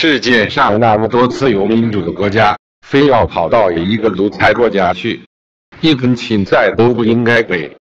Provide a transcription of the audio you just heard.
世界上那么多自由民主的国家非要跑到一个独裁国家去。一根芹菜都不应该给。